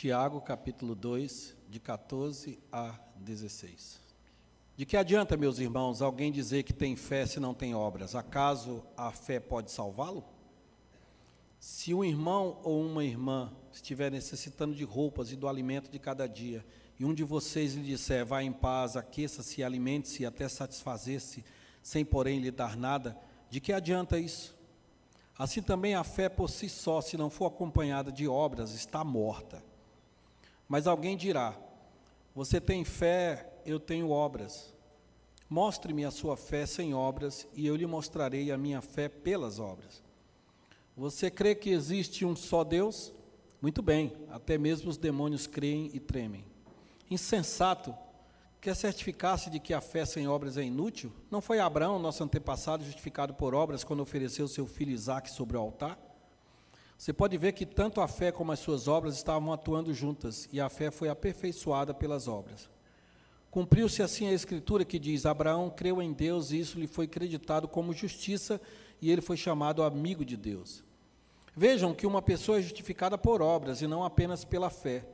Tiago, capítulo 2, de 14 a 16. De que adianta, meus irmãos, alguém dizer que tem fé se não tem obras? Acaso a fé pode salvá-lo? Se um irmão ou uma irmã estiver necessitando de roupas e do alimento de cada dia, e um de vocês lhe disser, vá em paz, aqueça-se, alimente-se até satisfazer-se, sem porém lhe dar nada, de que adianta isso? Assim também a fé por si só, se não for acompanhada de obras, está morta. Mas alguém dirá: Você tem fé, eu tenho obras. Mostre-me a sua fé sem obras, e eu lhe mostrarei a minha fé pelas obras. Você crê que existe um só Deus? Muito bem, até mesmo os demônios creem e tremem. Insensato, quer certificar-se de que a fé sem obras é inútil? Não foi Abraão, nosso antepassado, justificado por obras quando ofereceu seu filho Isaque sobre o altar? Você pode ver que tanto a fé como as suas obras estavam atuando juntas, e a fé foi aperfeiçoada pelas obras. Cumpriu-se assim a escritura que diz: Abraão creu em Deus e isso lhe foi creditado como justiça, e ele foi chamado amigo de Deus. Vejam que uma pessoa é justificada por obras e não apenas pela fé.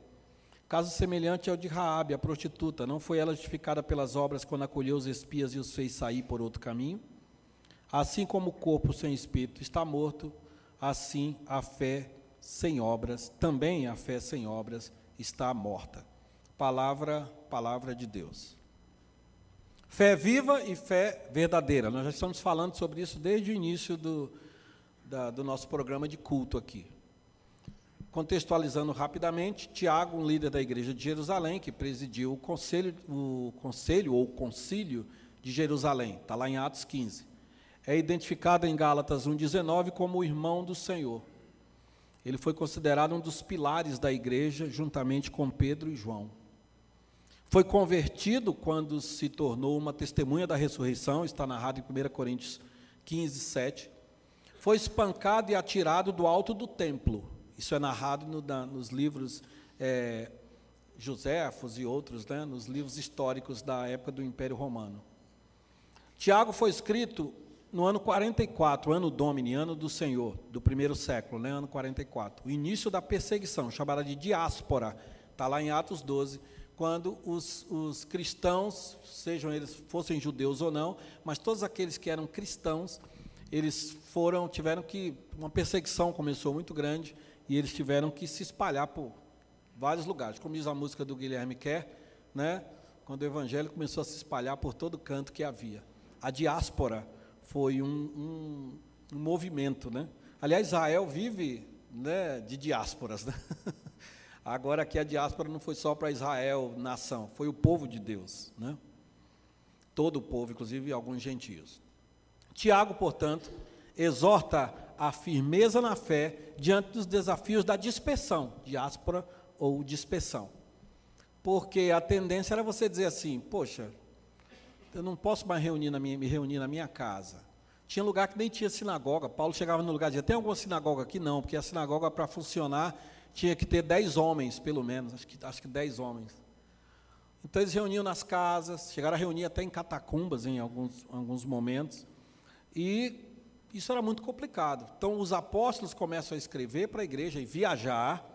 Caso semelhante ao de Raabe, a prostituta, não foi ela justificada pelas obras quando acolheu os espias e os fez sair por outro caminho? Assim como o corpo sem espírito está morto, assim a fé sem obras, também a fé sem obras está morta. Palavra, palavra de Deus. Fé viva e fé verdadeira. Nós já estamos falando sobre isso desde o início do, da, do nosso programa de culto aqui. Contextualizando rapidamente, Tiago, um líder da igreja de Jerusalém, que presidiu o conselho, o conselho ou concílio de Jerusalém, está lá em Atos 15 é identificado em Gálatas 1,19 como o irmão do Senhor. Ele foi considerado um dos pilares da igreja, juntamente com Pedro e João. Foi convertido quando se tornou uma testemunha da ressurreição, está narrado em 1 Coríntios 15, 7. Foi espancado e atirado do alto do templo. Isso é narrado no, nos livros é, Joséfos e outros, né, nos livros históricos da época do Império Romano. Tiago foi escrito no ano 44, ano Domini, ano do Senhor, do primeiro século, né, ano 44, o início da perseguição, chamada de diáspora, está lá em Atos 12, quando os, os cristãos, sejam eles fossem judeus ou não, mas todos aqueles que eram cristãos, eles foram, tiveram que, uma perseguição começou muito grande, e eles tiveram que se espalhar por vários lugares, como diz a música do Guilherme Kerr, né, quando o evangelho começou a se espalhar por todo canto que havia. A diáspora foi um, um, um movimento, né? Aliás, Israel vive né, de diásporas, né? Agora aqui a diáspora não foi só para Israel, nação, foi o povo de Deus, né? Todo o povo, inclusive alguns gentios. Tiago, portanto, exorta a firmeza na fé diante dos desafios da dispersão, diáspora ou dispersão. Porque a tendência era você dizer assim, poxa, eu não posso mais reunir na minha, me reunir na minha casa. Tinha lugar que nem tinha sinagoga. Paulo chegava no lugar e dizia: tem alguma sinagoga aqui? Não, porque a sinagoga, para funcionar, tinha que ter dez homens, pelo menos, acho que, acho que dez homens. Então eles reuniam nas casas, chegaram a reunir até em catacumbas em alguns, alguns momentos. E isso era muito complicado. Então os apóstolos começam a escrever para a igreja e viajar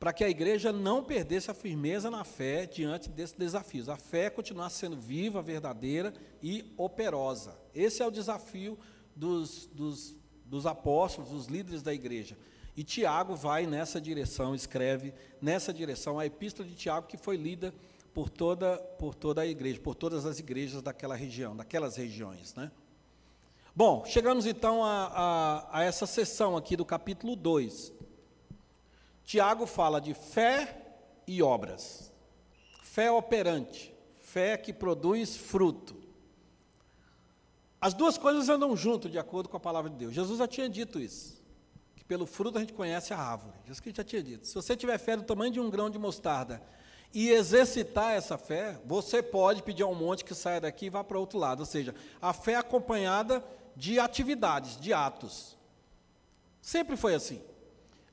para que a igreja não perdesse a firmeza na fé diante desses desafios. A fé continuasse sendo viva, verdadeira e operosa. Esse é o desafio dos, dos, dos apóstolos, dos líderes da igreja. E Tiago vai nessa direção, escreve nessa direção a epístola de Tiago, que foi lida por toda, por toda a igreja, por todas as igrejas daquela região, daquelas regiões. Né? Bom, chegamos então a, a, a essa sessão aqui do capítulo 2. Tiago fala de fé e obras. Fé operante, fé que produz fruto. As duas coisas andam junto, de acordo com a palavra de Deus. Jesus já tinha dito isso. Que pelo fruto a gente conhece a árvore. Jesus já tinha dito. Se você tiver fé do tamanho de um grão de mostarda e exercitar essa fé, você pode pedir ao monte que saia daqui e vá para outro lado. Ou seja, a fé acompanhada de atividades, de atos. Sempre foi assim.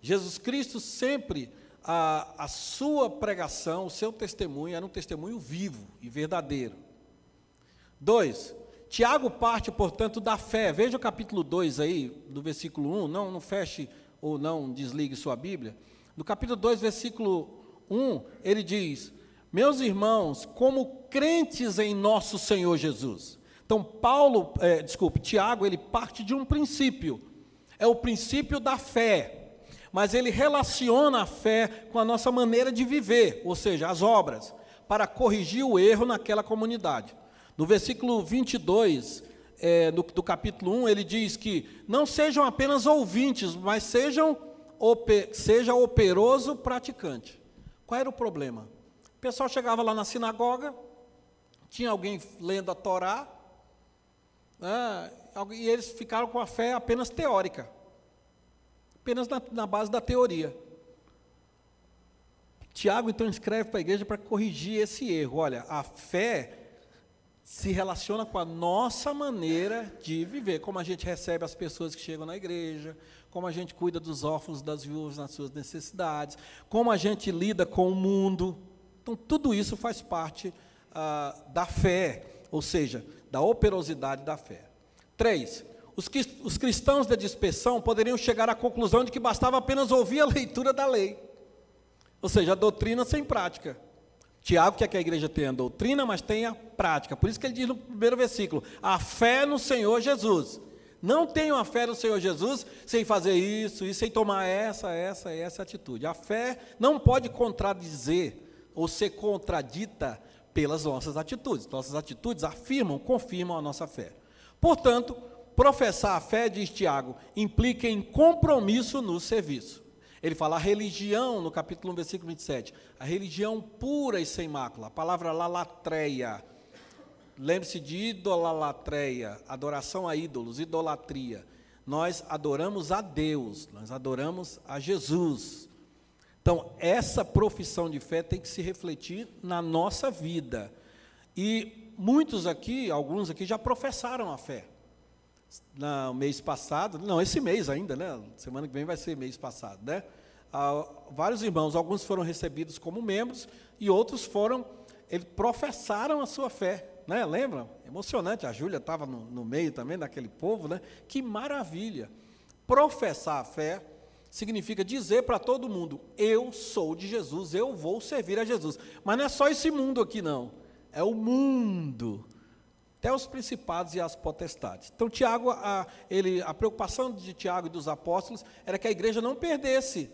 Jesus Cristo sempre, a, a sua pregação, o seu testemunho era um testemunho vivo e verdadeiro. Dois, Tiago parte, portanto, da fé. Veja o capítulo 2 aí, do versículo 1, não, não feche ou não desligue sua Bíblia. No capítulo 2, versículo 1, ele diz: Meus irmãos, como crentes em nosso Senhor Jesus. Então, Paulo, é, desculpe, Tiago, ele parte de um princípio, é o princípio da fé, mas ele relaciona a fé com a nossa maneira de viver, ou seja, as obras, para corrigir o erro naquela comunidade. No versículo 22 é, do, do capítulo 1, ele diz que não sejam apenas ouvintes, mas sejam seja operoso praticante. Qual era o problema? O pessoal chegava lá na sinagoga, tinha alguém lendo a Torá, né, e eles ficaram com a fé apenas teórica, apenas na, na base da teoria. Tiago então escreve para a igreja para corrigir esse erro. Olha, a fé se relaciona com a nossa maneira de viver, como a gente recebe as pessoas que chegam na igreja, como a gente cuida dos órfãos, das viúvas nas suas necessidades, como a gente lida com o mundo. Então, tudo isso faz parte ah, da fé, ou seja, da operosidade da fé. Três, os, os cristãos da dispersão poderiam chegar à conclusão de que bastava apenas ouvir a leitura da lei, ou seja, a doutrina sem prática. Tiago quer que a igreja tenha doutrina, mas tenha prática. Por isso que ele diz no primeiro versículo: a fé no Senhor Jesus. Não tenham a fé no Senhor Jesus sem fazer isso e sem tomar essa, essa, essa atitude. A fé não pode contradizer ou ser contradita pelas nossas atitudes. Nossas atitudes afirmam, confirmam a nossa fé. Portanto, professar a fé, diz Tiago, implica em compromisso no serviço. Ele fala a religião, no capítulo 1, versículo 27, a religião pura e sem mácula, a palavra lalatreia. Lembre-se de idolatreia, adoração a ídolos, idolatria. Nós adoramos a Deus, nós adoramos a Jesus. Então, essa profissão de fé tem que se refletir na nossa vida. E muitos aqui, alguns aqui já professaram a fé. No mês passado, não, esse mês ainda, né? Semana que vem vai ser mês passado, né? Ah, vários irmãos, alguns foram recebidos como membros e outros foram, eles professaram a sua fé, né? Lembra? Emocionante, a Júlia estava no, no meio também daquele povo, né? Que maravilha! Professar a fé significa dizer para todo mundo: eu sou de Jesus, eu vou servir a Jesus. Mas não é só esse mundo aqui, não. É o mundo até os principados e as potestades. Então, Tiago, a, ele, a preocupação de Tiago e dos apóstolos era que a igreja não perdesse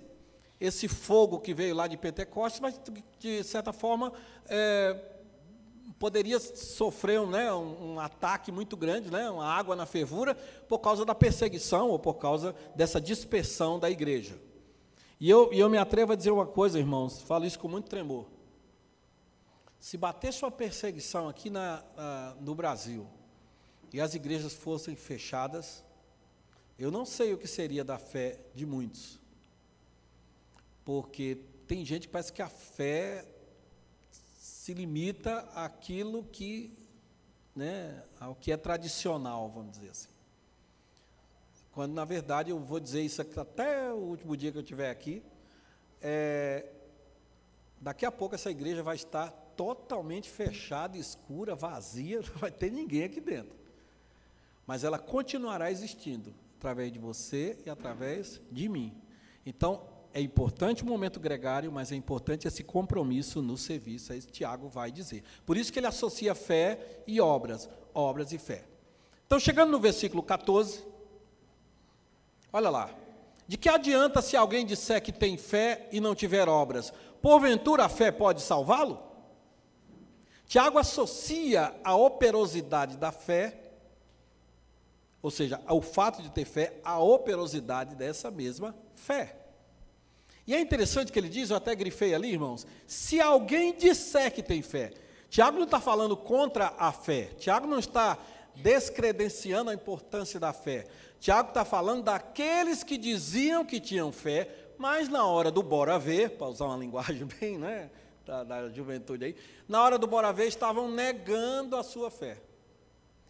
esse fogo que veio lá de Pentecostes, mas de certa forma é, poderia sofrer né, um, um, ataque muito grande, né, uma água na fervura, por causa da perseguição ou por causa dessa dispersão da igreja. E eu, e eu me atrevo a dizer uma coisa, irmãos, falo isso com muito tremor. Se batesse uma perseguição aqui na, no Brasil e as igrejas fossem fechadas, eu não sei o que seria da fé de muitos. Porque tem gente que parece que a fé se limita àquilo que, né, ao que é tradicional, vamos dizer assim. Quando, na verdade, eu vou dizer isso até o último dia que eu estiver aqui, é, daqui a pouco essa igreja vai estar totalmente fechada, escura, vazia, não vai ter ninguém aqui dentro. Mas ela continuará existindo através de você e através de mim. Então, é importante o momento gregário, mas é importante esse compromisso no serviço, aí Tiago vai dizer. Por isso que ele associa fé e obras, obras e fé. Então, chegando no versículo 14, olha lá. De que adianta se alguém disser que tem fé e não tiver obras? Porventura a fé pode salvá-lo? Tiago associa a operosidade da fé, ou seja, o fato de ter fé, à operosidade dessa mesma fé. E é interessante que ele diz, eu até grifei ali, irmãos, se alguém disser que tem fé, Tiago não está falando contra a fé, Tiago não está descredenciando a importância da fé. Tiago está falando daqueles que diziam que tinham fé, mas na hora do bora ver, para usar uma linguagem bem, né, da, da juventude aí, na hora do bora ver estavam negando a sua fé.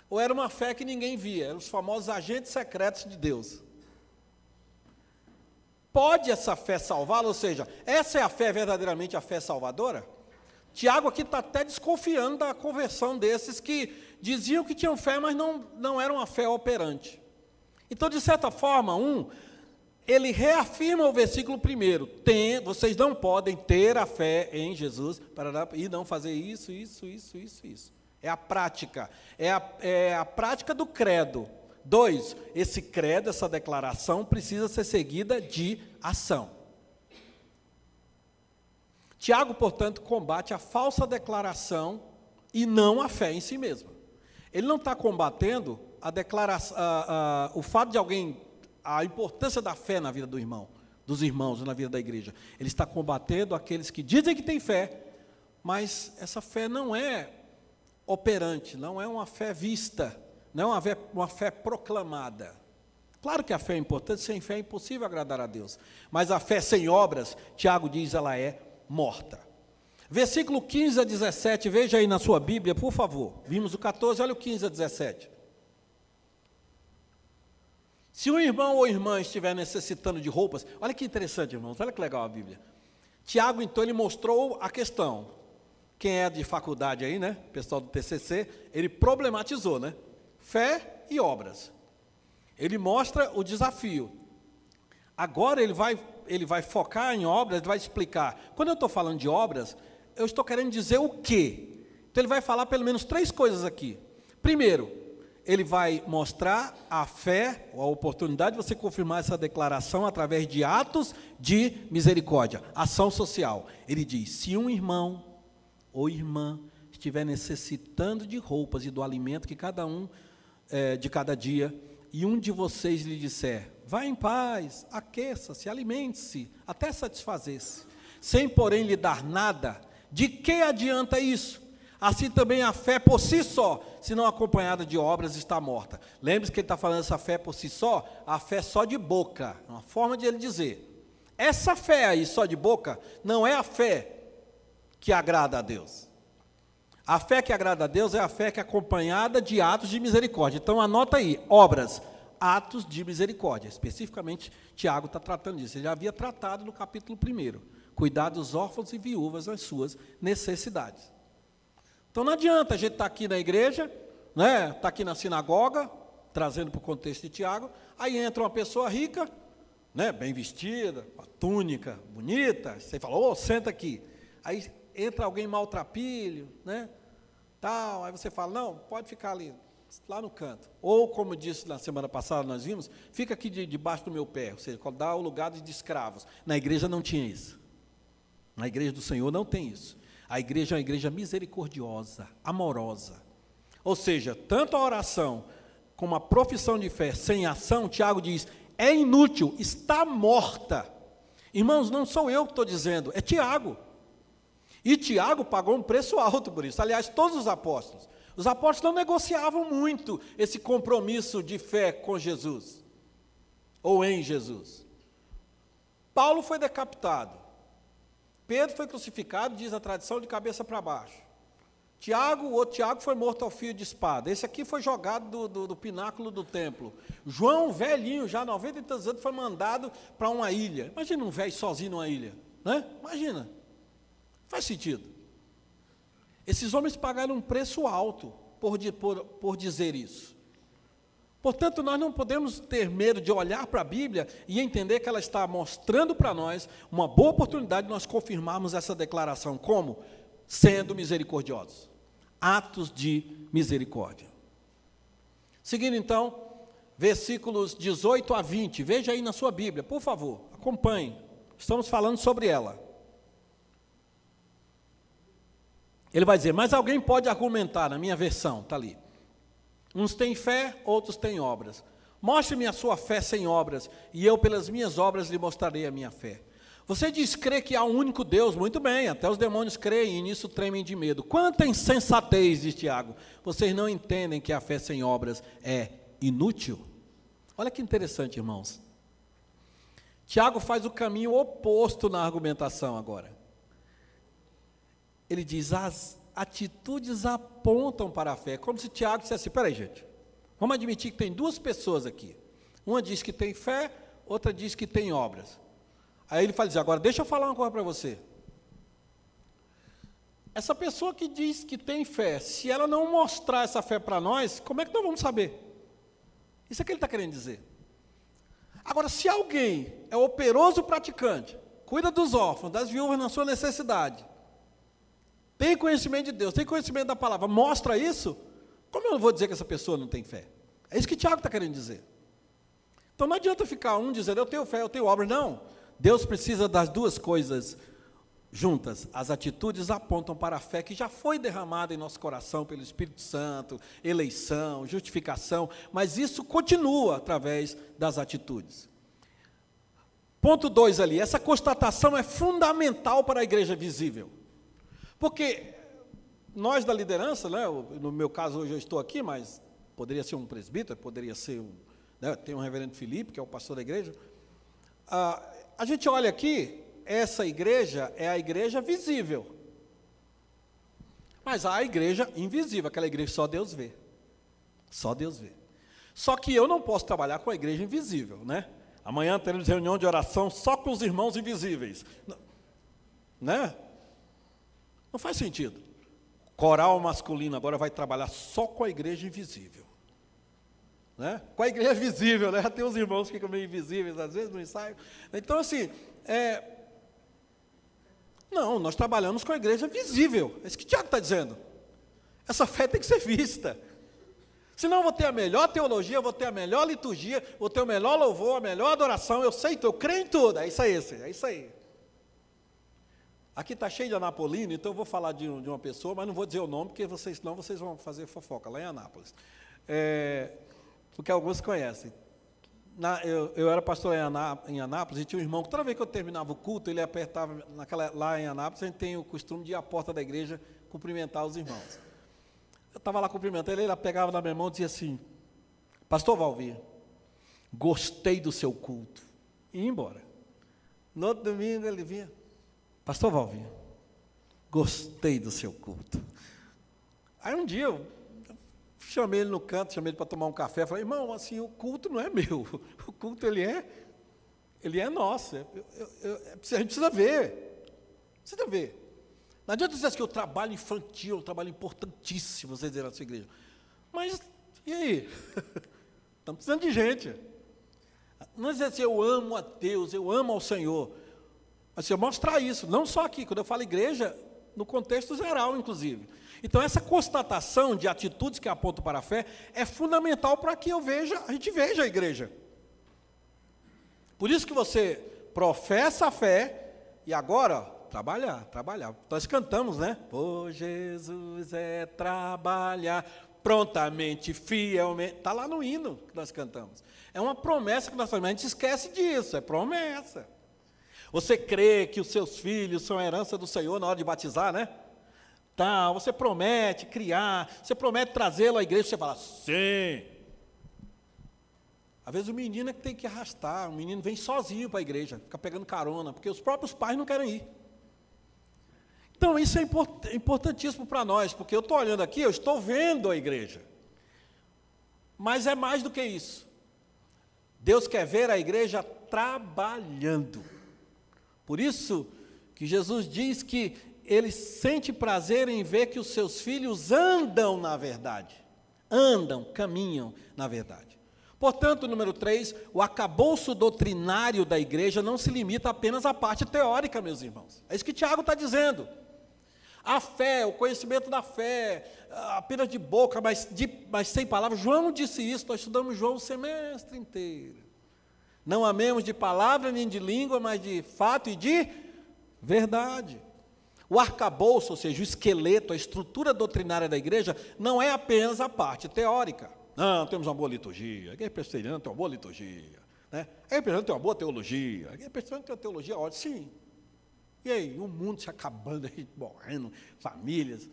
Ou era uma fé que ninguém via, eram os famosos agentes secretos de Deus. Pode essa fé salvá-lo? Ou seja, essa é a fé verdadeiramente a fé salvadora? Tiago aqui está até desconfiando da conversão desses que diziam que tinham fé, mas não, não era uma fé operante. Então, de certa forma, um, ele reafirma o versículo primeiro: tem, vocês não podem ter a fé em Jesus para e não fazer isso, isso, isso, isso, isso. É a prática, é a, é a prática do credo. Dois, esse credo, essa declaração precisa ser seguida de ação. Tiago, portanto, combate a falsa declaração e não a fé em si mesma. Ele não está combatendo a declaração, a, a, o fato de alguém, a importância da fé na vida do irmão, dos irmãos na vida da igreja. Ele está combatendo aqueles que dizem que têm fé, mas essa fé não é operante, não é uma fé vista, não é uma fé, proclamada. Claro que a fé é importante, sem fé é impossível agradar a Deus. Mas a fé sem obras, Tiago diz, ela é morta. Versículo 15 a 17, veja aí na sua Bíblia, por favor. Vimos o 14, olha o 15 a 17. Se um irmão ou irmã estiver necessitando de roupas, olha que interessante, irmãos, olha que legal a Bíblia. Tiago, então, ele mostrou a questão. Quem é de faculdade aí, né? Pessoal do TCC, ele problematizou, né? Fé e obras. Ele mostra o desafio. Agora ele vai, ele vai focar em obras, ele vai explicar. Quando eu estou falando de obras, eu estou querendo dizer o quê? Então ele vai falar pelo menos três coisas aqui. Primeiro, ele vai mostrar a fé, a oportunidade de você confirmar essa declaração através de atos de misericórdia, ação social. Ele diz: se um irmão ou irmã estiver necessitando de roupas e do alimento que cada um é, de cada dia, e um de vocês lhe disser: vá em paz, aqueça-se, alimente-se, até satisfazer-se, sem porém lhe dar nada, de que adianta isso? Assim também a fé por si só, se não acompanhada de obras, está morta. Lembre-se que ele está falando essa fé por si só, a fé só de boca, uma forma de ele dizer. Essa fé aí só de boca não é a fé que agrada a Deus. A fé que agrada a Deus é a fé que é acompanhada de atos de misericórdia. Então anota aí, obras, atos de misericórdia. Especificamente, Tiago está tratando disso. Ele já havia tratado no capítulo 1. Cuidar dos órfãos e viúvas nas suas necessidades. Então não adianta a gente estar tá aqui na igreja, né? Está aqui na sinagoga, trazendo para o contexto de Tiago, aí entra uma pessoa rica, né, bem vestida, com a túnica bonita, você fala, ô, oh, senta aqui. Aí entra alguém maltrapilho, né? Tal, aí você fala, não, pode ficar ali, lá no canto. Ou, como disse na semana passada, nós vimos, fica aqui de, debaixo do meu pé, ou seja, dá o lugar de escravos. Na igreja não tinha isso. Na igreja do Senhor não tem isso. A igreja é uma igreja misericordiosa, amorosa. Ou seja, tanto a oração como a profissão de fé sem ação, Tiago diz, é inútil, está morta. Irmãos, não sou eu que estou dizendo, é Tiago. E Tiago pagou um preço alto por isso. Aliás, todos os apóstolos. Os apóstolos não negociavam muito esse compromisso de fé com Jesus, ou em Jesus. Paulo foi decapitado. Pedro foi crucificado, diz a tradição, de cabeça para baixo. Tiago, o outro Tiago foi morto ao fio de espada. Esse aqui foi jogado do, do, do pináculo do templo. João, velhinho, já 90 e tantos anos, foi mandado para uma ilha. Imagina um velho sozinho numa ilha. Né? Imagina. Faz sentido. Esses homens pagaram um preço alto por, por, por dizer isso. Portanto, nós não podemos ter medo de olhar para a Bíblia e entender que ela está mostrando para nós uma boa oportunidade de nós confirmarmos essa declaração. Como? Sendo misericordiosos. Atos de misericórdia. Seguindo então, versículos 18 a 20. Veja aí na sua Bíblia, por favor, acompanhe. Estamos falando sobre ela. Ele vai dizer, mas alguém pode argumentar, na minha versão, está ali. Uns têm fé, outros têm obras. Mostre-me a sua fé sem obras, e eu, pelas minhas obras, lhe mostrarei a minha fé. Você diz crer que há um único Deus, muito bem, até os demônios creem e nisso tremem de medo. Quanta insensatez, diz Tiago. Vocês não entendem que a fé sem obras é inútil? Olha que interessante, irmãos. Tiago faz o caminho oposto na argumentação agora ele diz: as atitudes apontam para a fé. Como se Tiago dissesse: peraí, gente, vamos admitir que tem duas pessoas aqui. Uma diz que tem fé, outra diz que tem obras. Aí ele fala assim: agora deixa eu falar uma coisa para você. Essa pessoa que diz que tem fé, se ela não mostrar essa fé para nós, como é que nós vamos saber? Isso é que ele está querendo dizer. Agora, se alguém é operoso praticante, cuida dos órfãos, das viúvas na sua necessidade, tem conhecimento de Deus, tem conhecimento da palavra, mostra isso, como eu vou dizer que essa pessoa não tem fé? É isso que Tiago está querendo dizer. Então não adianta ficar um dizendo eu tenho fé, eu tenho obra, não. Deus precisa das duas coisas juntas. As atitudes apontam para a fé que já foi derramada em nosso coração pelo Espírito Santo, eleição, justificação, mas isso continua através das atitudes. Ponto 2 ali, essa constatação é fundamental para a igreja visível. Porque nós da liderança, né, no meu caso hoje eu estou aqui, mas poderia ser um presbítero, poderia ser um, né, tem um reverendo Felipe, que é o pastor da igreja. Ah, a gente olha aqui, essa igreja é a igreja visível. Mas há a igreja invisível, aquela igreja que só Deus vê. Só Deus vê. Só que eu não posso trabalhar com a igreja invisível, né? Amanhã teremos reunião de oração só com os irmãos invisíveis. Né? Não faz sentido. Coral masculino agora vai trabalhar só com a igreja invisível. Né? Com a igreja visível, né? Tem os irmãos que ficam meio invisíveis às vezes no ensaio. Então, assim, é, não, nós trabalhamos com a igreja visível. É isso que o Tiago está dizendo. Essa fé tem que ser vista. Senão eu vou ter a melhor teologia, vou ter a melhor liturgia, vou ter o melhor louvor, a melhor adoração, eu sei, eu creio em tudo. É isso aí, é isso aí. Aqui está cheio de Anapolino, então eu vou falar de, de, uma pessoa, mas não vou dizer o nome, porque vocês, senão vocês vão fazer fofoca lá em Anápolis. É, porque alguns conhecem na, eu, eu, era pastor em, Anápolis e tinha um irmão que toda vez que eu terminava o culto, ele apertava, naquela, lá em Anápolis, a gente tem o costume de ir à porta da igreja cumprimentar os irmãos. Eu estava lá cumprimentando ele, ele pegava na minha mão e dizia assim, pastor Valvir, gostei do seu culto. E ia embora. No outro domingo ele vinha, pastor Valvir, gostei do seu culto. Aí um dia eu Chamei ele no canto, chamei ele para tomar um café. Falei, irmão, assim, o culto não é meu. O culto, ele é, ele é nosso. Eu, eu, eu, a gente precisa ver. Precisa ver. Não adianta dizer que o trabalho infantil é um trabalho importantíssimo, você dizer na sua igreja. Mas, e aí? Estamos precisando de gente. Não é dizer assim, eu amo a Deus, eu amo ao Senhor. Mas assim, mostrar isso, não só aqui, quando eu falo igreja, no contexto geral, inclusive. Então, essa constatação de atitudes que apontam para a fé é fundamental para que eu veja, a gente veja a igreja. Por isso que você professa a fé e agora, trabalhar, trabalhar. Nós cantamos, né? Por Jesus é trabalhar prontamente, fielmente. Está lá no hino que nós cantamos. É uma promessa que nós fazemos. A gente esquece disso, é promessa. Você crê que os seus filhos são a herança do Senhor na hora de batizar, né? Tá, você promete criar, você promete trazê-lo à igreja, você fala, sim. Às vezes o menino é que tem que arrastar, o menino vem sozinho para a igreja, fica pegando carona, porque os próprios pais não querem ir. Então isso é importantíssimo para nós, porque eu estou olhando aqui, eu estou vendo a igreja. Mas é mais do que isso. Deus quer ver a igreja trabalhando. Por isso que Jesus diz que ele sente prazer em ver que os seus filhos andam na verdade. Andam, caminham na verdade. Portanto, número 3, o acabouço doutrinário da igreja não se limita apenas à parte teórica, meus irmãos. É isso que Tiago está dizendo. A fé, o conhecimento da fé, apenas de boca, mas, de, mas sem palavras. João disse isso, nós estudamos João o semestre inteiro. Não amemos de palavra nem de língua, mas de fato e de verdade. O arcabouço, ou seja, o esqueleto, a estrutura doutrinária da igreja, não é apenas a parte teórica. Não, temos uma boa liturgia, a igreja presbiteriana tem uma boa liturgia, né? a presbiteriana tem uma boa teologia, a presbiteriana tem uma teologia ótima, sim. E aí, o mundo se acabando, aí, morrendo, famílias.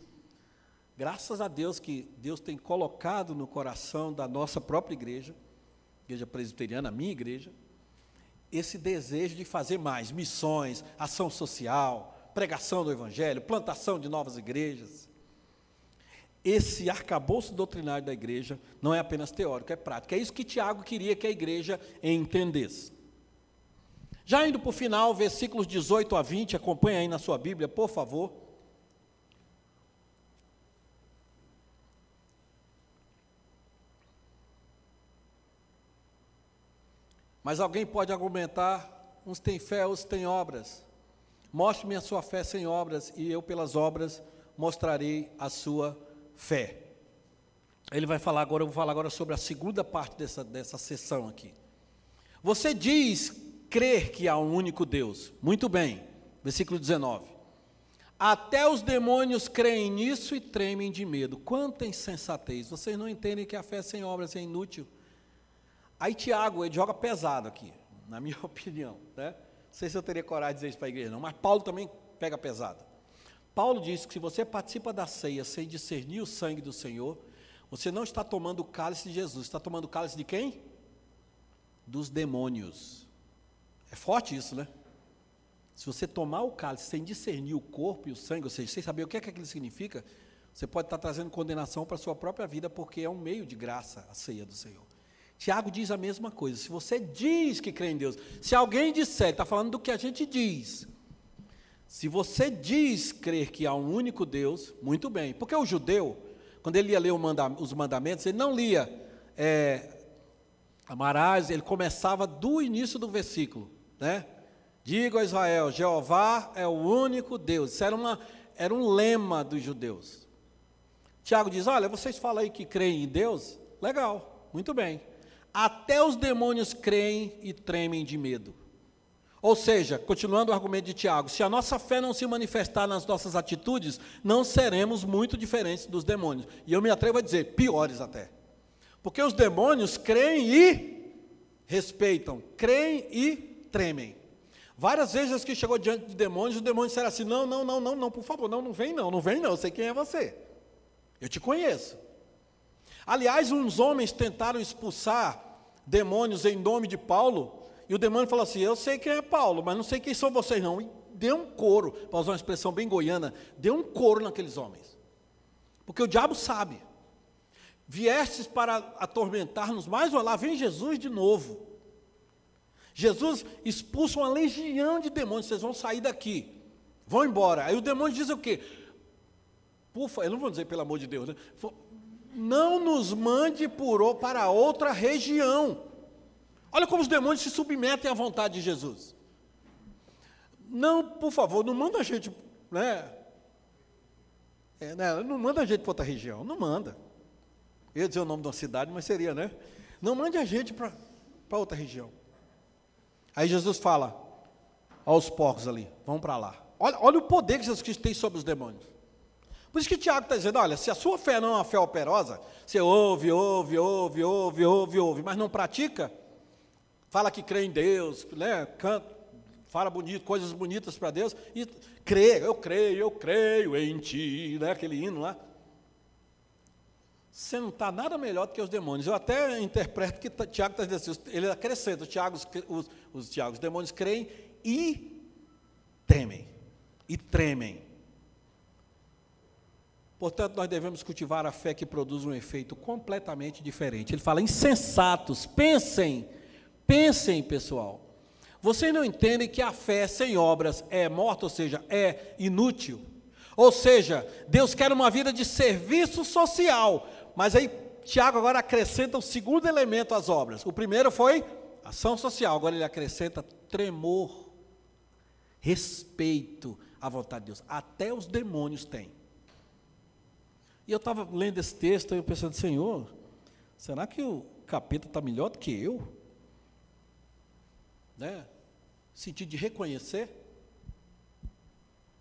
Graças a Deus que Deus tem colocado no coração da nossa própria igreja, igreja presbiteriana, a minha igreja, esse desejo de fazer mais missões, ação social, pregação do Evangelho, plantação de novas igrejas. Esse arcabouço doutrinário da igreja não é apenas teórico, é prático. É isso que Tiago queria que a igreja entendesse. Já indo para o final, versículos 18 a 20, acompanhe aí na sua Bíblia, por favor. Mas alguém pode argumentar: uns têm fé, outros têm obras. Mostre-me a sua fé sem obras, e eu, pelas obras, mostrarei a sua fé. Ele vai falar agora, eu vou falar agora sobre a segunda parte dessa, dessa sessão aqui. Você diz crer que há um único Deus. Muito bem, versículo 19. Até os demônios creem nisso e tremem de medo. Quanta insensatez! Vocês não entendem que a fé sem obras é inútil. Aí Tiago, ele joga pesado aqui, na minha opinião. Né? Não sei se eu teria coragem de dizer isso para a igreja, não, mas Paulo também pega pesado. Paulo diz que se você participa da ceia sem discernir o sangue do Senhor, você não está tomando o cálice de Jesus, está tomando o cálice de quem? Dos demônios. É forte isso, né? Se você tomar o cálice sem discernir o corpo e o sangue, ou seja, sem saber o que é que aquilo significa, você pode estar trazendo condenação para a sua própria vida, porque é um meio de graça a ceia do Senhor. Tiago diz a mesma coisa. Se você diz que crê em Deus, se alguém disser, está falando do que a gente diz. Se você diz crer que há um único Deus, muito bem. Porque o judeu, quando ele ia ler os mandamentos, ele não lia é, amarás, ele começava do início do versículo, né? Diga a Israel, Jeová é o único Deus. Isso era, uma, era um lema dos judeus. Tiago diz: Olha, vocês falam aí que creem em Deus? Legal, muito bem. Até os demônios creem e tremem de medo. Ou seja, continuando o argumento de Tiago, se a nossa fé não se manifestar nas nossas atitudes, não seremos muito diferentes dos demônios. E eu me atrevo a dizer, piores até. Porque os demônios creem e respeitam, creem e tremem. Várias vezes que chegou diante de demônios, os demônios disseram assim: não, não, não, não, não, por favor, não, não vem não, não vem não, eu sei quem é você. Eu te conheço. Aliás, uns homens tentaram expulsar demônios em nome de Paulo, e o demônio falou assim: Eu sei quem é Paulo, mas não sei quem são vocês, não. E deu um couro, para usar uma expressão bem goiana, deu um couro naqueles homens. Porque o diabo sabe. Viestes para atormentar-nos mais uma, lá vem Jesus de novo. Jesus expulsa uma legião de demônios, vocês vão sair daqui, vão embora. Aí o demônio diz o quê? Pufa, eu não vou dizer pelo amor de Deus, né? Não nos mande por, para outra região. Olha como os demônios se submetem à vontade de Jesus. Não, por favor, não manda a gente, né? É, né não manda a gente para outra região, não manda. Eu ia dizer o nome de uma cidade, mas seria, né? Não mande a gente para outra região. Aí Jesus fala aos porcos ali, vão para lá. Olha, olha o poder que Jesus Cristo tem sobre os demônios. Por isso que Tiago está dizendo: olha, se a sua fé não é uma fé operosa, você ouve, ouve, ouve, ouve, ouve, ouve, mas não pratica, fala que crê em Deus, né, canta, fala bonito, coisas bonitas para Deus, e crê, eu creio, eu creio em ti, né, aquele hino lá. Você não está nada melhor do que os demônios. Eu até interpreto que Tiago está dizendo assim, ele acrescenta, os, Tiagos, os, os, Tiagos, os demônios creem e temem, e tremem. Portanto, nós devemos cultivar a fé que produz um efeito completamente diferente. Ele fala: insensatos, pensem, pensem, pessoal. Vocês não entendem que a fé sem obras é morta, ou seja, é inútil. Ou seja, Deus quer uma vida de serviço social. Mas aí, Tiago agora acrescenta o segundo elemento às obras. O primeiro foi ação social, agora ele acrescenta tremor, respeito à vontade de Deus. Até os demônios têm. E eu estava lendo esse texto e eu pensando, Senhor, será que o capeta está melhor do que eu? Né? Sentido de reconhecer,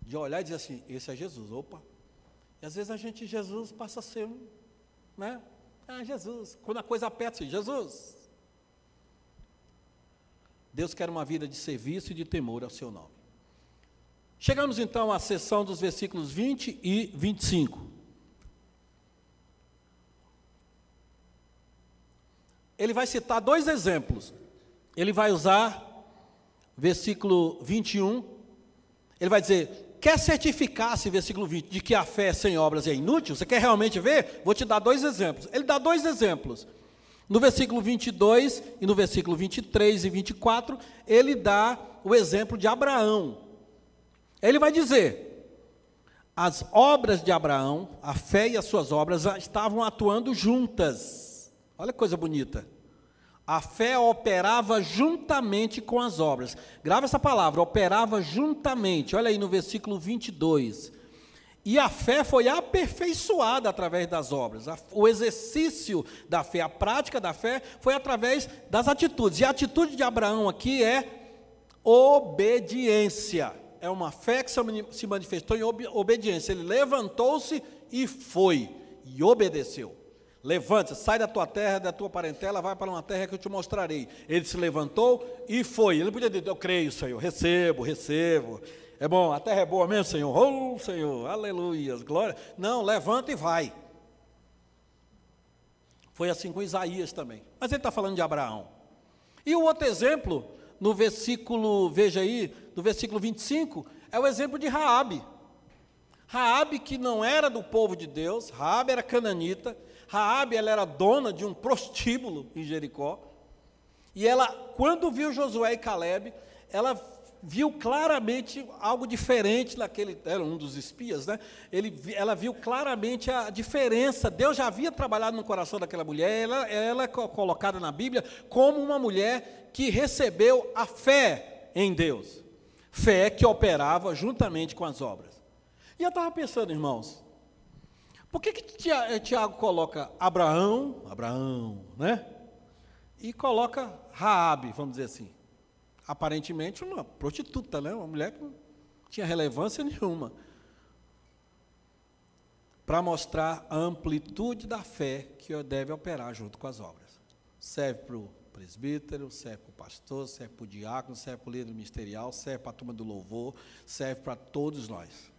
de olhar e dizer assim, esse é Jesus, opa. E às vezes a gente, Jesus, passa a ser um, né? Ah, Jesus, quando a coisa aperta, assim, Jesus. Deus quer uma vida de serviço e de temor ao seu nome. Chegamos então à sessão dos versículos 20 e 25. Ele vai citar dois exemplos. Ele vai usar versículo 21, ele vai dizer: quer certificar-se, versículo 20, de que a fé sem obras é inútil? Você quer realmente ver? Vou te dar dois exemplos. Ele dá dois exemplos. No versículo 22 e no versículo 23 e 24, ele dá o exemplo de Abraão. Ele vai dizer: as obras de Abraão, a fé e as suas obras estavam atuando juntas. Olha que coisa bonita. A fé operava juntamente com as obras. Grava essa palavra, operava juntamente. Olha aí no versículo 22. E a fé foi aperfeiçoada através das obras. O exercício da fé, a prática da fé, foi através das atitudes. E a atitude de Abraão aqui é obediência. É uma fé que se manifestou em obediência. Ele levantou-se e foi, e obedeceu. Levanta, sai da tua terra, da tua parentela, vai para uma terra que eu te mostrarei. Ele se levantou e foi. Ele podia dizer: Eu creio, Senhor, recebo, recebo. É bom, a terra é boa mesmo, Senhor. Oh, Senhor, aleluias, glória. Não, levanta e vai. Foi assim com Isaías também. Mas ele está falando de Abraão. E o outro exemplo, no versículo, veja aí, no versículo 25, é o exemplo de Raabe. Raabe que não era do povo de Deus, Raabe era cananita, Raabe ela era dona de um prostíbulo em Jericó. E ela, quando viu Josué e Caleb, ela viu claramente algo diferente naquele, era um dos espias, né? Ele, ela viu claramente a diferença. Deus já havia trabalhado no coração daquela mulher. Ela, ela é colocada na Bíblia como uma mulher que recebeu a fé em Deus, fé que operava juntamente com as obras. E eu estava pensando, irmãos, por que, que Tiago coloca Abraão, Abraão, né? E coloca Raabe, vamos dizer assim aparentemente uma prostituta, né? uma mulher que não tinha relevância nenhuma. Para mostrar a amplitude da fé que deve operar junto com as obras. Serve para o presbítero, serve para o pastor, serve para o diácono, serve para o líder ministerial, serve para a turma do louvor, serve para todos nós.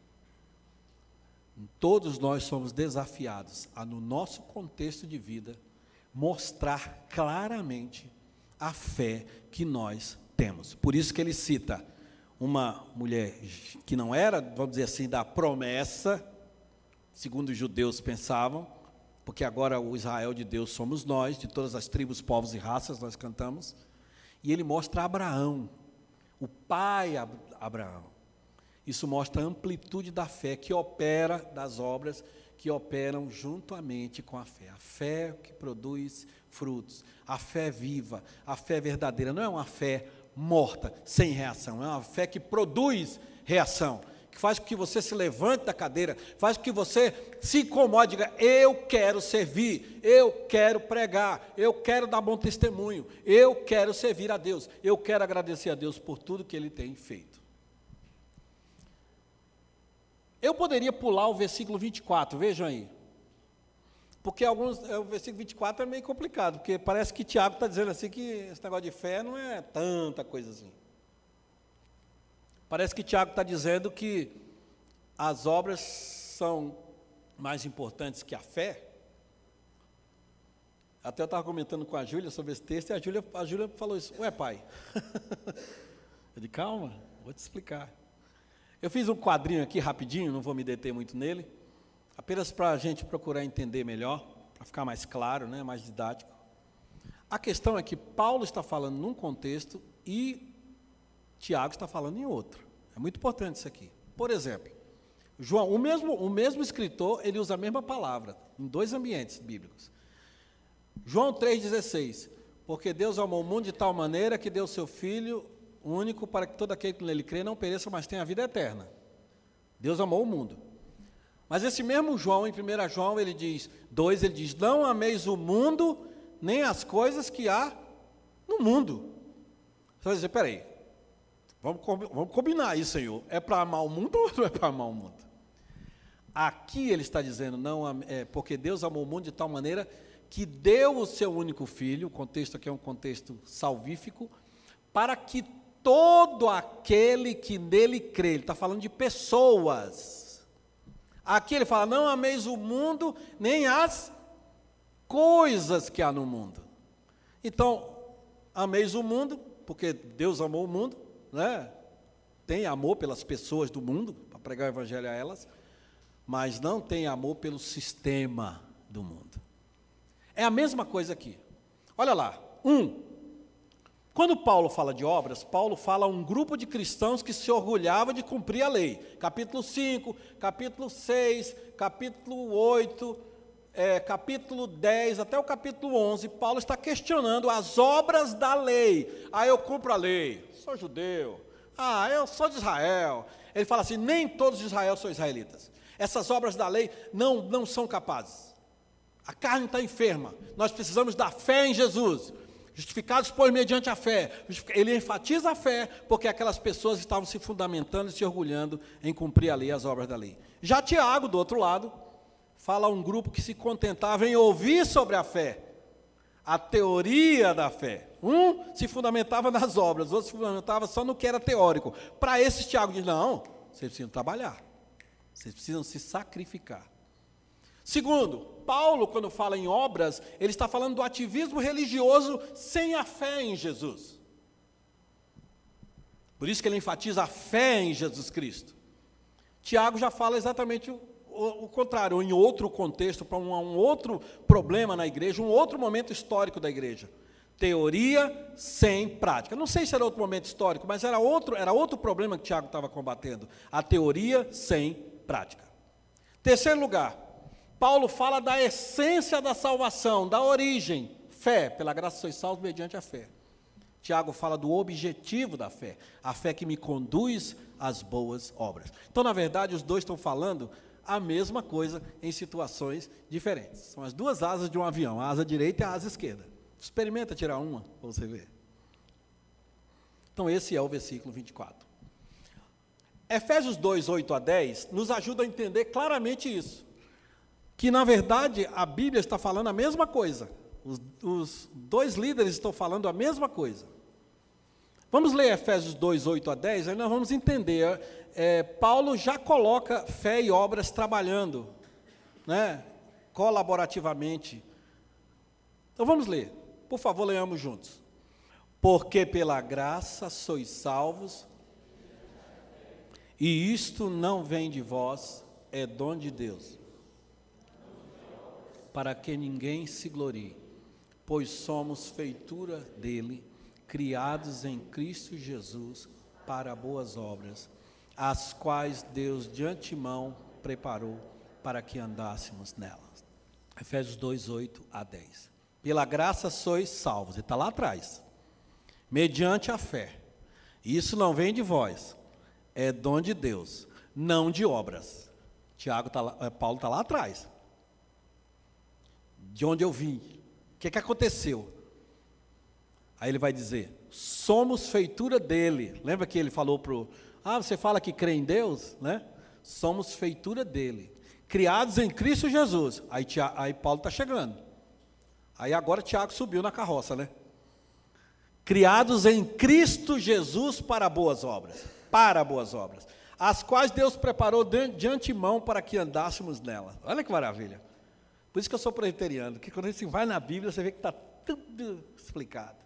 Todos nós somos desafiados a, no nosso contexto de vida, mostrar claramente a fé que nós temos. Por isso que ele cita uma mulher que não era, vamos dizer assim, da promessa, segundo os judeus pensavam, porque agora o Israel de Deus somos nós, de todas as tribos, povos e raças, nós cantamos. E ele mostra Abraão, o pai Abraão. Isso mostra a amplitude da fé que opera das obras que operam juntamente com a fé. A fé que produz frutos, a fé viva, a fé verdadeira. Não é uma fé morta, sem reação. É uma fé que produz reação, que faz com que você se levante da cadeira, faz com que você se incomode, diga: Eu quero servir, eu quero pregar, eu quero dar bom testemunho, eu quero servir a Deus, eu quero agradecer a Deus por tudo que Ele tem feito. Eu poderia pular o versículo 24, vejam aí. Porque alguns, é, o versículo 24 é meio complicado, porque parece que Tiago está dizendo assim que esse negócio de fé não é tanta coisa assim. Parece que Tiago está dizendo que as obras são mais importantes que a fé. Até eu estava comentando com a Júlia sobre esse texto e a Júlia, a Júlia falou isso. Ué, pai? eu disse, calma, vou te explicar. Eu fiz um quadrinho aqui rapidinho, não vou me deter muito nele apenas para a gente procurar entender melhor, para ficar mais claro, né, mais didático. A questão é que Paulo está falando num contexto e Tiago está falando em outro. É muito importante isso aqui. Por exemplo, João, o mesmo, o mesmo escritor, ele usa a mesma palavra em dois ambientes bíblicos. João 3,16. Porque Deus amou o mundo de tal maneira que deu seu Filho único para que todo aquele que nele crê não pereça, mas tenha a vida eterna. Deus amou o mundo. Mas esse mesmo João, em 1 João, ele diz, 2, ele diz, não ameis o mundo, nem as coisas que há no mundo. Você vai dizer, peraí, vamos, vamos combinar isso, Senhor. É para amar o mundo ou não é para amar o mundo? Aqui ele está dizendo, não, é, porque Deus amou o mundo de tal maneira que deu o seu único filho, o contexto aqui é um contexto salvífico, para que todo aquele que nele crê, ele está falando de pessoas, Aqui ele fala: não ameis o mundo, nem as coisas que há no mundo. Então, ameis o mundo, porque Deus amou o mundo, né? Tem amor pelas pessoas do mundo, para pregar o evangelho a elas, mas não tem amor pelo sistema do mundo. É a mesma coisa aqui. Olha lá, um, quando Paulo fala de obras, Paulo fala a um grupo de cristãos que se orgulhava de cumprir a lei. Capítulo 5, capítulo 6, capítulo 8, é, capítulo 10 até o capítulo 11, Paulo está questionando as obras da lei. Ah, eu cumpro a lei, sou judeu. Ah, eu sou de Israel. Ele fala assim: nem todos de Israel são israelitas. Essas obras da lei não, não são capazes. A carne está enferma. Nós precisamos da fé em Jesus. Justificados por mediante a fé. Ele enfatiza a fé porque aquelas pessoas estavam se fundamentando e se orgulhando em cumprir a lei, as obras da lei. Já Tiago, do outro lado, fala a um grupo que se contentava em ouvir sobre a fé, a teoria da fé. Um se fundamentava nas obras, outro se fundamentava só no que era teórico. Para esses, Tiago diz: não, vocês precisam trabalhar, vocês precisam se sacrificar. Segundo, Paulo, quando fala em obras, ele está falando do ativismo religioso sem a fé em Jesus. Por isso que ele enfatiza a fé em Jesus Cristo. Tiago já fala exatamente o, o, o contrário, ou em outro contexto, para um, um outro problema na igreja, um outro momento histórico da igreja. Teoria sem prática. Não sei se era outro momento histórico, mas era outro, era outro problema que Tiago estava combatendo. A teoria sem prática. Terceiro lugar, Paulo fala da essência da salvação, da origem, fé, pela graça sois salvos mediante a fé. Tiago fala do objetivo da fé, a fé que me conduz às boas obras. Então, na verdade, os dois estão falando a mesma coisa em situações diferentes. São as duas asas de um avião, a asa direita e a asa esquerda. Experimenta tirar uma, para você ver. Então, esse é o versículo 24. Efésios 2, 8 a 10, nos ajuda a entender claramente isso que na verdade a Bíblia está falando a mesma coisa. Os, os dois líderes estão falando a mesma coisa. Vamos ler Efésios 2, 8 a 10, aí nós vamos entender. É, Paulo já coloca fé e obras trabalhando, né, colaborativamente. Então vamos ler, por favor, leamos juntos. Porque pela graça sois salvos, e isto não vem de vós, é dom de Deus para que ninguém se glorie, pois somos feitura dele, criados em Cristo Jesus para boas obras, as quais Deus de antemão preparou para que andássemos nelas. Efésios 2, 8 a 10. Pela graça sois salvos, e está lá atrás, mediante a fé. Isso não vem de vós, é dom de Deus, não de obras. Tiago tá lá, eh, Paulo está lá atrás de onde eu vim. O que, é que aconteceu? Aí ele vai dizer: somos feitura dele. Lembra que ele falou para o. Ah, você fala que crê em Deus, né? Somos feitura dele. Criados em Cristo Jesus. Aí, aí Paulo está chegando. Aí agora Tiago subiu na carroça, né? Criados em Cristo Jesus para boas obras. Para boas obras. As quais Deus preparou de, de antemão para que andássemos nelas. Olha que maravilha. Por isso que eu sou presbiteriano, que quando a gente vai na Bíblia, você vê que está tudo explicado.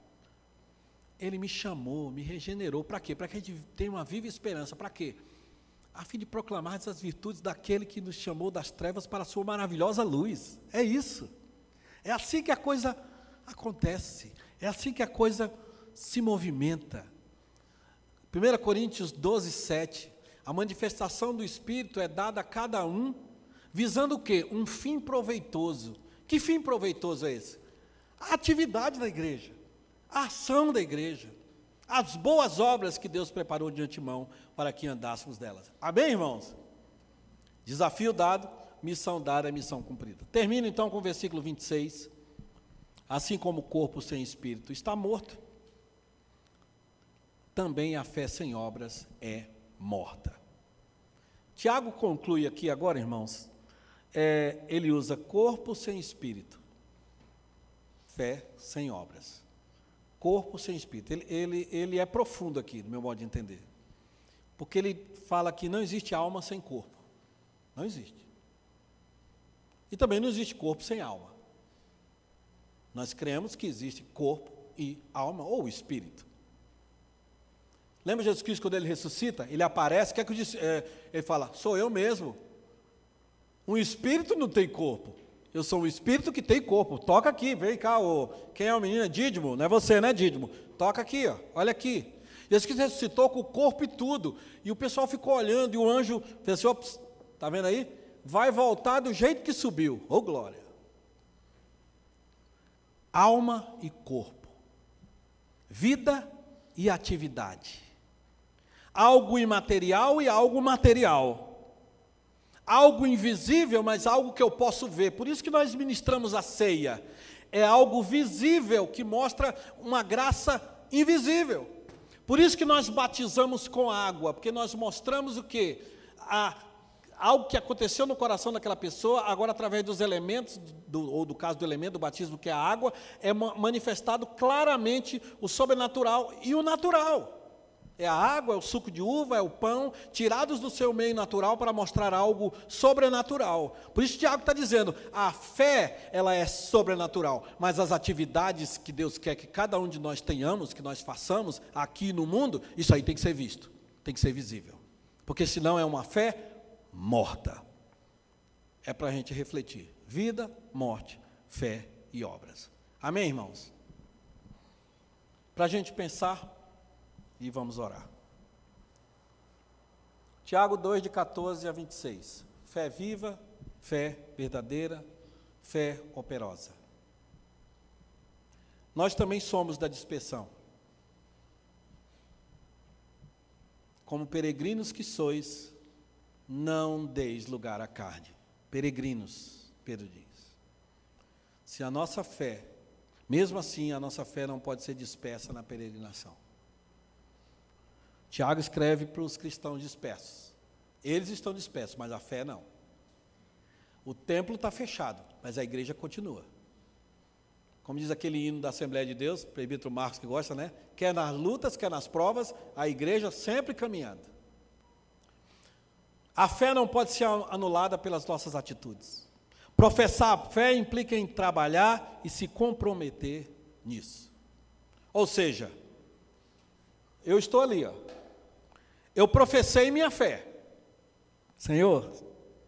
Ele me chamou, me regenerou, para quê? Para que a gente tenha uma viva esperança, para quê? A fim de proclamar as virtudes daquele que nos chamou das trevas para a sua maravilhosa luz. É isso. É assim que a coisa acontece. É assim que a coisa se movimenta. 1 Coríntios 12, 7. A manifestação do Espírito é dada a cada um visando o quê? Um fim proveitoso. Que fim proveitoso é esse? A atividade da igreja, a ação da igreja, as boas obras que Deus preparou de antemão para que andássemos delas. Amém, irmãos? Desafio dado, missão dada, missão cumprida. Termino então com o versículo 26. Assim como o corpo sem espírito está morto, também a fé sem obras é morta. Tiago conclui aqui agora, irmãos, é, ele usa corpo sem espírito, fé sem obras. Corpo sem espírito. Ele, ele, ele é profundo aqui, no meu modo de entender. Porque ele fala que não existe alma sem corpo. Não existe. E também não existe corpo sem alma. Nós cremos que existe corpo e alma ou espírito. Lembra Jesus Cristo quando ele ressuscita? Ele aparece, quer que eu disse, é, ele fala, sou eu mesmo. Um espírito não tem corpo. Eu sou um espírito que tem corpo. Toca aqui, vem cá. Ô. Quem é o menino? É Dídimo. Não é você, né, Dídimo? Toca aqui, ó. olha aqui. Jesus ressuscitou com o corpo e tudo. E o pessoal ficou olhando e o anjo pensou, tá vendo aí? Vai voltar do jeito que subiu. Ô oh, glória. alma e corpo, vida e atividade, algo imaterial e algo material, algo invisível, mas algo que eu posso ver. Por isso que nós ministramos a ceia. É algo visível que mostra uma graça invisível. Por isso que nós batizamos com água, porque nós mostramos o que? Algo que aconteceu no coração daquela pessoa, agora através dos elementos, do, ou do caso do elemento do batismo, que é a água, é manifestado claramente o sobrenatural e o natural. É a água, é o suco de uva, é o pão, tirados do seu meio natural para mostrar algo sobrenatural. Por isso Tiago está dizendo, a fé, ela é sobrenatural, mas as atividades que Deus quer que cada um de nós tenhamos, que nós façamos aqui no mundo, isso aí tem que ser visto, tem que ser visível. Porque senão é uma fé morta. É para a gente refletir. Vida, morte, fé e obras. Amém, irmãos? Para a gente pensar e vamos orar. Tiago 2, de 14 a 26. Fé viva, fé verdadeira, fé operosa. Nós também somos da dispersão. Como peregrinos que sois, não deis lugar à carne. Peregrinos, Pedro diz. Se a nossa fé, mesmo assim, a nossa fé não pode ser dispersa na peregrinação. Tiago escreve para os cristãos dispersos. Eles estão dispersos, mas a fé não. O templo está fechado, mas a igreja continua. Como diz aquele hino da Assembleia de Deus, presbítero Marcos que gosta, né? Quer nas lutas, quer nas provas, a igreja sempre caminhando. A fé não pode ser anulada pelas nossas atitudes. Professar a fé implica em trabalhar e se comprometer nisso. Ou seja, eu estou ali, ó. Eu professei minha fé. Senhor,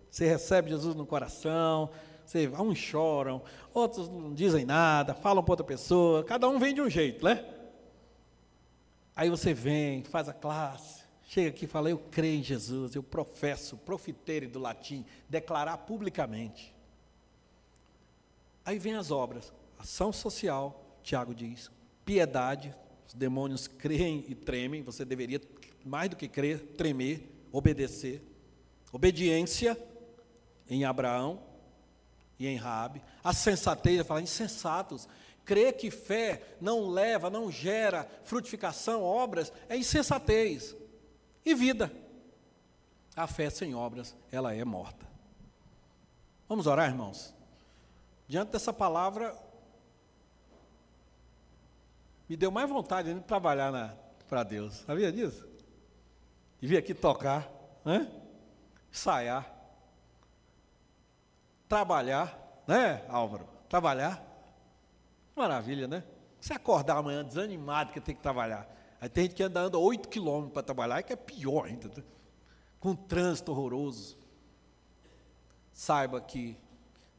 você recebe Jesus no coração, você, uns choram, outros não dizem nada, falam para outra pessoa, cada um vem de um jeito, né? Aí você vem, faz a classe, Chega aqui e fala, eu creio em Jesus, eu professo, profiteire do latim, declarar publicamente. Aí vem as obras, ação social, Tiago diz, piedade, os demônios creem e tremem, você deveria, mais do que crer, tremer, obedecer. Obediência em Abraão e em Raabe. A sensatez, fala insensatos. Crer que fé não leva, não gera frutificação, obras, é insensatez e vida. A fé sem obras, ela é morta. Vamos orar, irmãos? Diante dessa palavra, me deu mais vontade de trabalhar para Deus. Sabia disso? De vir aqui tocar, né? ensaiar, trabalhar, né, Álvaro? Trabalhar. Maravilha, né? Você acordar amanhã desanimado que tem que trabalhar. Aí tem gente que anda, anda 8 quilômetros para trabalhar, que é pior ainda, né? com trânsito horroroso. Saiba que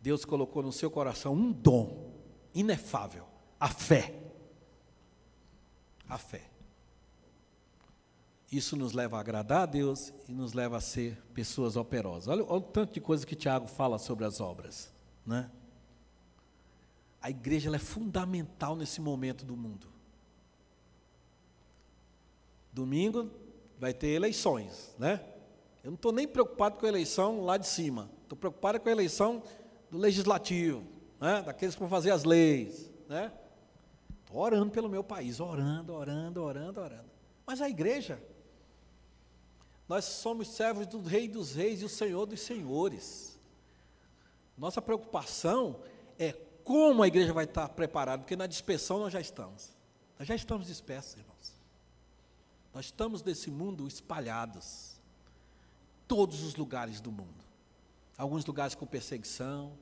Deus colocou no seu coração um dom inefável, a fé. A fé. Isso nos leva a agradar a Deus e nos leva a ser pessoas operosas. Olha, olha o tanto de coisa que Tiago fala sobre as obras. Né? A igreja é fundamental nesse momento do mundo. Domingo vai ter eleições, né? Eu não estou nem preocupado com a eleição lá de cima. Estou preocupado com a eleição do legislativo, né? daqueles que vão fazer as leis. Né? Estou orando pelo meu país, orando, orando, orando, orando. Mas a igreja, nós somos servos do Rei dos Reis e o Senhor dos Senhores. Nossa preocupação é como a igreja vai estar preparada, porque na dispersão nós já estamos. Nós já estamos dispersos, irmãos. Nós estamos nesse mundo espalhados, todos os lugares do mundo. Alguns lugares com perseguição,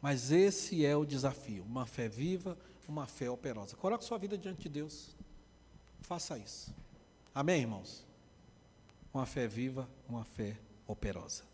mas esse é o desafio: uma fé viva, uma fé operosa. Coloque sua vida diante de Deus. Faça isso. Amém, irmãos? Uma fé viva, uma fé operosa.